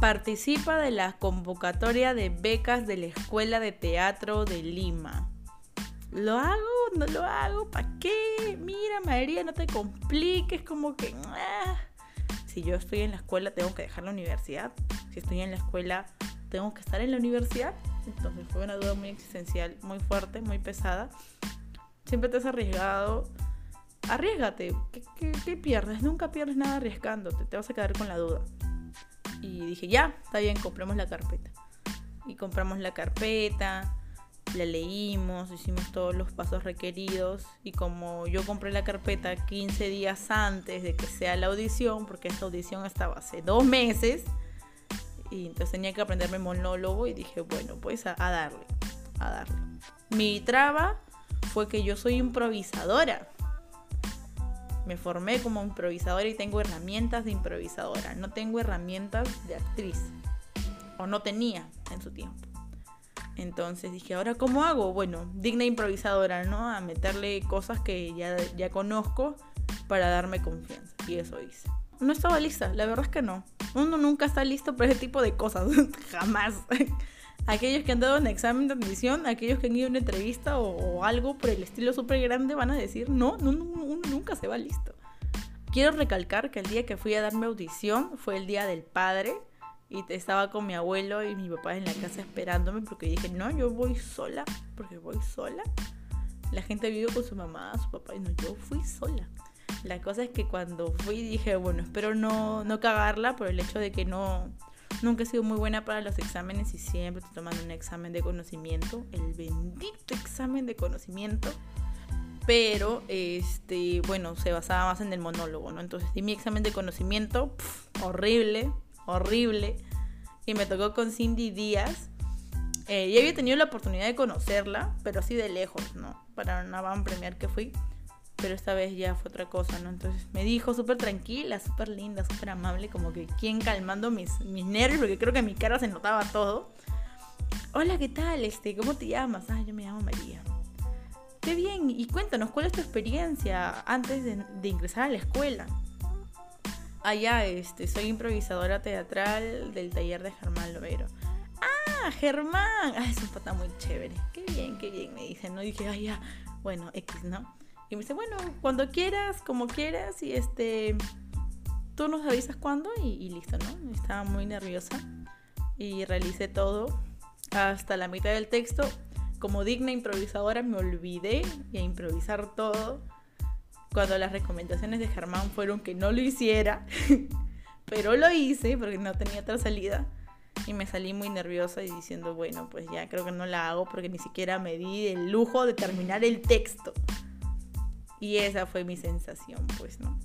participa de la convocatoria de becas de la Escuela de Teatro de Lima. ¿Lo hago? ¿No lo hago? ¿Para qué? Mira, María, no te compliques, como que... ah. Si yo estoy en la escuela, tengo que dejar la universidad. Si estoy en la escuela, tengo que estar en la universidad. Entonces fue una duda muy existencial, muy fuerte, muy pesada. Siempre te has arriesgado. Arriesgate. ¿Qué, qué- qué pierdes? Nunca pierdes nada arriesgándote. Te vas a quedar con la duda. Y dije, ya, está bien, compremos la carpeta. Y compramos la carpeta, la leímos, hicimos todos los pasos requeridos. Y como yo compré la carpeta 15 días antes de que sea la audición, porque esta audición estaba hace dos meses, y entonces tenía que aprenderme monólogo y dije, bueno, pues a, a darle, a darle. Mi traba fue que yo soy improvisadora. Me formé como improvisadora y tengo herramientas de improvisadora. No tengo herramientas de actriz. O no tenía en su tiempo. Entonces dije, ¿ahora cómo hago? Bueno, digna improvisadora, ¿no? A meterle cosas que ya, ya conozco para darme confianza. Y eso hice. No estaba lista, la verdad es que no. Uno nunca está listo para ese tipo de cosas. Jamás. Aquellos que han dado un examen de admisión, aquellos que han ido a una entrevista o, o algo por el estilo súper grande van a decir, no, no, no, uno nunca se va listo. Quiero recalcar que el día que fui a darme audición fue el día del padre y estaba con mi abuelo y mi papá en la casa esperándome porque dije, no, yo voy sola, porque voy sola. La gente vive con su mamá, su papá, y no, yo fui sola. La cosa es que cuando fui dije, bueno, espero no, no cagarla por el hecho de que no, nunca he sido muy buena para los exámenes y siempre estoy tomando un examen de conocimiento, el bendito examen de conocimiento. Pero, este, bueno, se basaba más en el monólogo, ¿no? Entonces di mi examen de conocimiento, horrible, horrible. Y me tocó con Cindy Díaz. Eh, ya había tenido la oportunidad de conocerla, pero así de lejos, ¿no? Para una van premier que fui. Pero esta vez ya fue otra cosa, ¿no? Entonces me dijo súper tranquila, súper linda, súper amable, como que quien calmando mis, mis nervios, porque creo que en mi cara se notaba todo. Hola, ¿qué tal? Este, ¿Cómo te llamas? Ah, yo me llamo María. Qué bien, y cuéntanos, ¿cuál es tu experiencia antes de, ingresar a la escuela? Ah, ya, este, soy improvisadora teatral del taller de Germán Lovero. Ah, Germán. Ah, es un pata muy chévere. Qué bien, qué bien, me dice, ¿no? Dije, ay, ya, bueno, X, ¿no? Y me dice, bueno, cuando quieras, como quieras, y este, tú nos avisas cuándo y, y listo, ¿no? Estaba muy nerviosa y realicé todo hasta la mitad del texto. Como digna improvisadora me olvidé de improvisar todo cuando las recomendaciones de Germán fueron que no lo hiciera, pero lo hice porque no tenía otra salida y me salí muy nerviosa y diciendo, bueno, pues ya creo que no la hago porque ni siquiera me di el lujo de terminar el texto. Y esa fue mi sensación, pues, ¿no?